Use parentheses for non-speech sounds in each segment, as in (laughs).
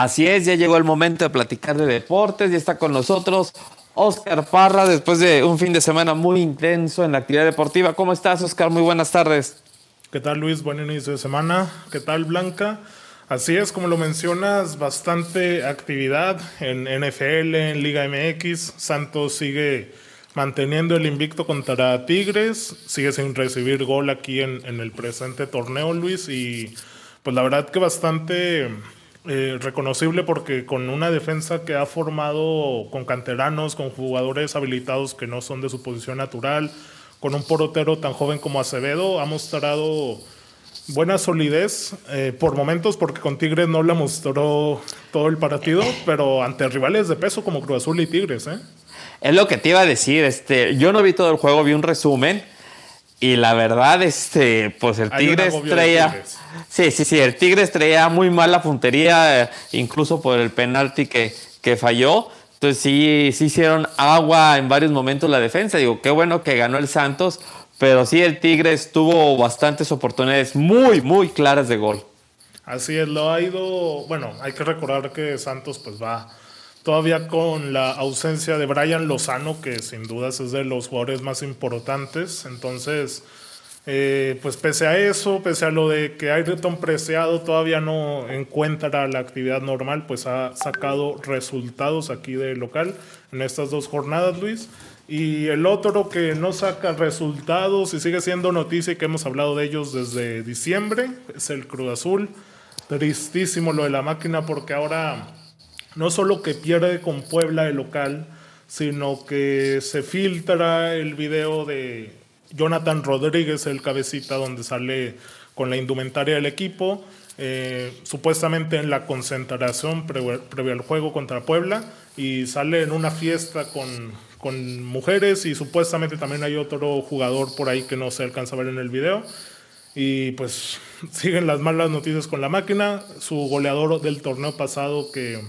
Así es, ya llegó el momento de platicar de deportes, ya está con nosotros Oscar Parra después de un fin de semana muy intenso en la actividad deportiva. ¿Cómo estás, Oscar? Muy buenas tardes. ¿Qué tal, Luis? Buen inicio de semana. ¿Qué tal, Blanca? Así es, como lo mencionas, bastante actividad en NFL, en Liga MX. Santos sigue manteniendo el invicto contra Tigres, sigue sin recibir gol aquí en, en el presente torneo, Luis, y pues la verdad que bastante eh, reconocible porque con una defensa que ha formado con canteranos, con jugadores habilitados que no son de su posición natural, con un porotero tan joven como Acevedo, ha mostrado buena solidez eh, por momentos, porque con Tigres no la mostró todo el partido, pero ante rivales de peso como Cruz Azul y Tigres. ¿eh? Es lo que te iba a decir. Este, yo no vi todo el juego, vi un resumen. Y la verdad, este, pues el Tigre estrella. Sí, sí, sí, el Tigre estrella muy mal la puntería, eh, incluso por el penalti que, que falló. Entonces sí, sí hicieron agua en varios momentos la defensa. Digo, qué bueno que ganó el Santos, pero sí el Tigres tuvo bastantes oportunidades muy, muy claras de gol. Así es, lo ha ido, bueno, hay que recordar que Santos pues va todavía con la ausencia de Brian Lozano, que sin dudas es de los jugadores más importantes. Entonces, eh, pues pese a eso, pese a lo de que Ayrton Preciado todavía no encuentra la actividad normal, pues ha sacado resultados aquí de local en estas dos jornadas, Luis. Y el otro que no saca resultados y sigue siendo noticia y que hemos hablado de ellos desde diciembre es el Cruz Azul. Tristísimo lo de la máquina porque ahora no solo que pierde con Puebla el local, sino que se filtra el video de Jonathan Rodríguez, el cabecita, donde sale con la indumentaria del equipo, eh, supuestamente en la concentración previo, al juego contra Puebla, y sale en una fiesta con, con mujeres y supuestamente también hay otro jugador por ahí que no se alcanza a ver en el video. Y pues (laughs) siguen las malas noticias con la máquina. Su goleador del torneo pasado que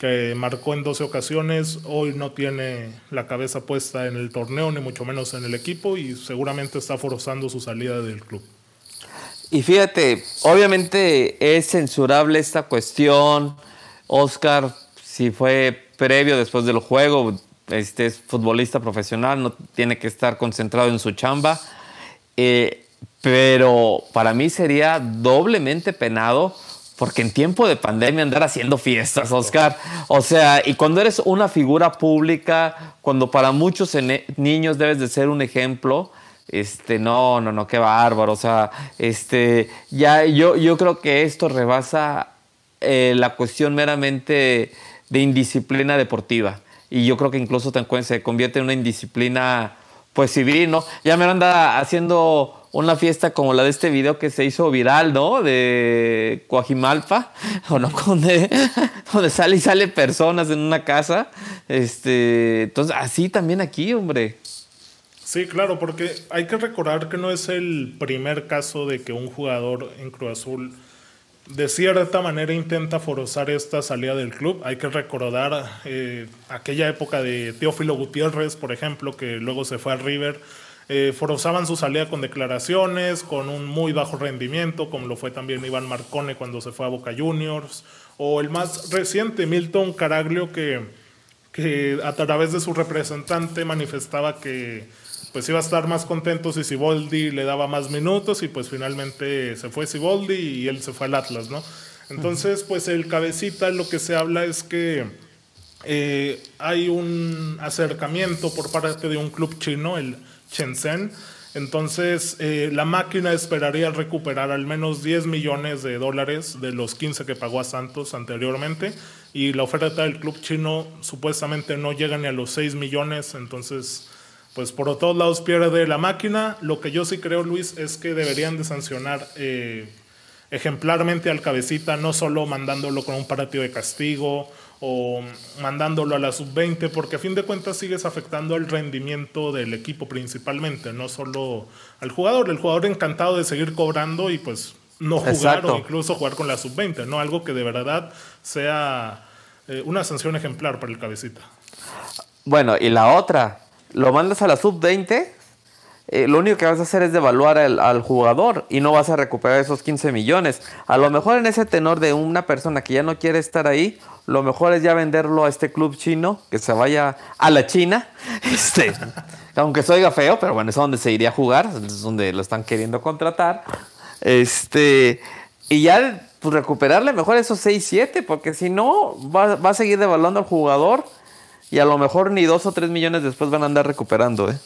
que marcó en 12 ocasiones, hoy no tiene la cabeza puesta en el torneo, ni mucho menos en el equipo, y seguramente está forzando su salida del club. Y fíjate, obviamente es censurable esta cuestión, Oscar, si fue previo, después del juego, este es futbolista profesional, no tiene que estar concentrado en su chamba, eh, pero para mí sería doblemente penado porque en tiempo de pandemia andar haciendo fiestas, Oscar. O sea, y cuando eres una figura pública, cuando para muchos niños debes de ser un ejemplo, este, no, no, no, qué bárbaro. O sea, este, ya yo, yo creo que esto rebasa eh, la cuestión meramente de indisciplina deportiva. Y yo creo que incluso se convierte en una indisciplina, pues civil, ¿no? Ya me anda haciendo una fiesta como la de este video que se hizo viral, ¿no? De Coajimalpa, (laughs) o no, (laughs) donde, donde sale y sale personas en una casa. Este, entonces, así también aquí, hombre. Sí, claro, porque hay que recordar que no es el primer caso de que un jugador en Cruz Azul de cierta manera intenta forzar esta salida del club. Hay que recordar eh, aquella época de Teófilo Gutiérrez, por ejemplo, que luego se fue al River eh, forzaban su salida con declaraciones, con un muy bajo rendimiento, como lo fue también Iván Marcone cuando se fue a Boca Juniors, o el más reciente, Milton Caraglio, que, que a través de su representante manifestaba que pues iba a estar más contento si Siboldi le daba más minutos y pues finalmente se fue Siboldi y él se fue al Atlas, ¿no? Entonces, pues el cabecita lo que se habla es que eh, hay un acercamiento por parte de un club chino, el Shenzhen. Entonces, eh, la máquina esperaría recuperar al menos 10 millones de dólares de los 15 que pagó a Santos anteriormente. Y la oferta del club chino supuestamente no llega ni a los 6 millones. Entonces, pues por todos lados pierde la máquina. Lo que yo sí creo, Luis, es que deberían de sancionar eh, ejemplarmente al cabecita, no solo mandándolo con un partido de castigo o mandándolo a la sub-20, porque a fin de cuentas sigues afectando el rendimiento del equipo principalmente, no solo al jugador. El jugador encantado de seguir cobrando y pues no jugar o incluso jugar con la sub-20, ¿no? Algo que de verdad sea eh, una sanción ejemplar para el cabecita. Bueno, y la otra, lo mandas a la sub-20 eh, lo único que vas a hacer es devaluar al, jugador y no vas a recuperar esos 15 millones. A lo mejor en ese tenor de una persona que ya no quiere estar ahí, lo mejor es ya venderlo a este club chino, que se vaya a la China, (laughs) este, aunque se oiga feo, pero bueno, es donde se iría a jugar, es donde lo están queriendo contratar. Este, y ya pues, recuperarle mejor esos 6, 7, porque si no, va, va a seguir devaluando al jugador y a lo mejor ni dos o tres millones después van a andar recuperando, ¿eh?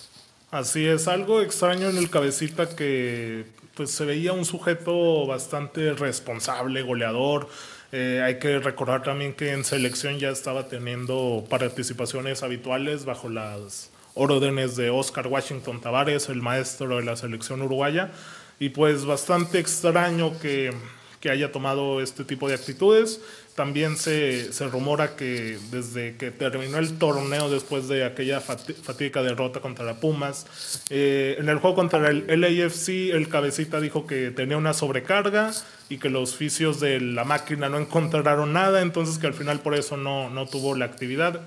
Así es, algo extraño en el cabecita que pues se veía un sujeto bastante responsable, goleador. Eh, hay que recordar también que en selección ya estaba teniendo participaciones habituales bajo las órdenes de Oscar Washington Tavares, el maestro de la selección uruguaya. Y pues bastante extraño que, que haya tomado este tipo de actitudes. También se, se, rumora que desde que terminó el torneo después de aquella fatídica derrota contra la Pumas, eh, en el juego contra el LAFC el cabecita dijo que tenía una sobrecarga y que los fisios de la máquina no encontraron nada, entonces que al final por eso no, no tuvo la actividad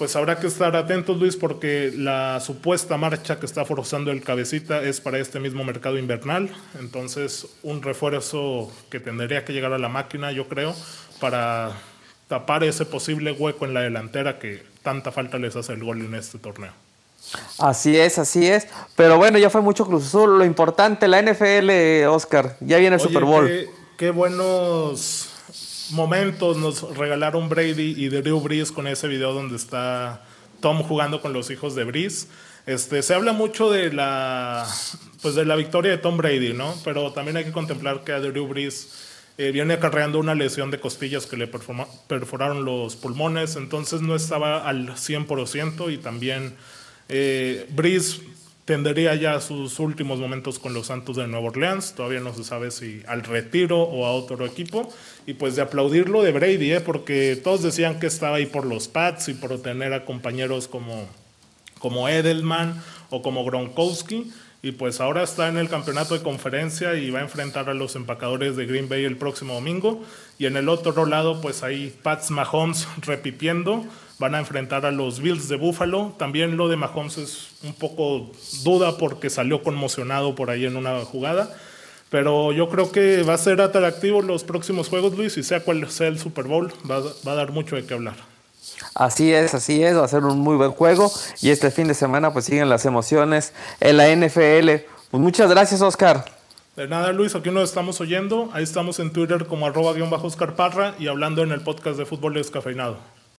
pues habrá que estar atentos, Luis, porque la supuesta marcha que está forzando el cabecita es para este mismo mercado invernal. Entonces, un refuerzo que tendría que llegar a la máquina, yo creo, para tapar ese posible hueco en la delantera que tanta falta les hace el gol en este torneo. Así es, así es. Pero bueno, ya fue mucho Cruz Azul. Lo importante, la NFL, Oscar, ya viene el Super Bowl. qué buenos momentos nos regalaron Brady y Drew Brees con ese video donde está Tom jugando con los hijos de Brees. Este, se habla mucho de la, pues de la victoria de Tom Brady, ¿no? Pero también hay que contemplar que a Drew Brees eh, viene acarreando una lesión de costillas que le perforaron los pulmones, entonces no estaba al 100% y también eh, Brees tendería ya sus últimos momentos con los Santos de Nueva Orleans. Todavía no se sabe si al retiro o a otro equipo. Y pues de aplaudirlo de Brady, ¿eh? porque todos decían que estaba ahí por los Pats y por tener a compañeros como, como Edelman o como Gronkowski. Y pues ahora está en el campeonato de conferencia y va a enfrentar a los empacadores de Green Bay el próximo domingo. Y en el otro lado, pues ahí Pats Mahomes (laughs) repitiendo van a enfrentar a los Bills de Buffalo. También lo de Mahomes es un poco duda porque salió conmocionado por ahí en una jugada. Pero yo creo que va a ser atractivo los próximos juegos, Luis, y sea cual sea el Super Bowl, va, va a dar mucho de qué hablar. Así es, así es, va a ser un muy buen juego y este fin de semana pues siguen las emociones en la NFL. Pues muchas gracias, Oscar. De nada, Luis, aquí nos estamos oyendo. Ahí estamos en Twitter como arroba guion bajo Oscar Parra y hablando en el podcast de Fútbol Descafeinado.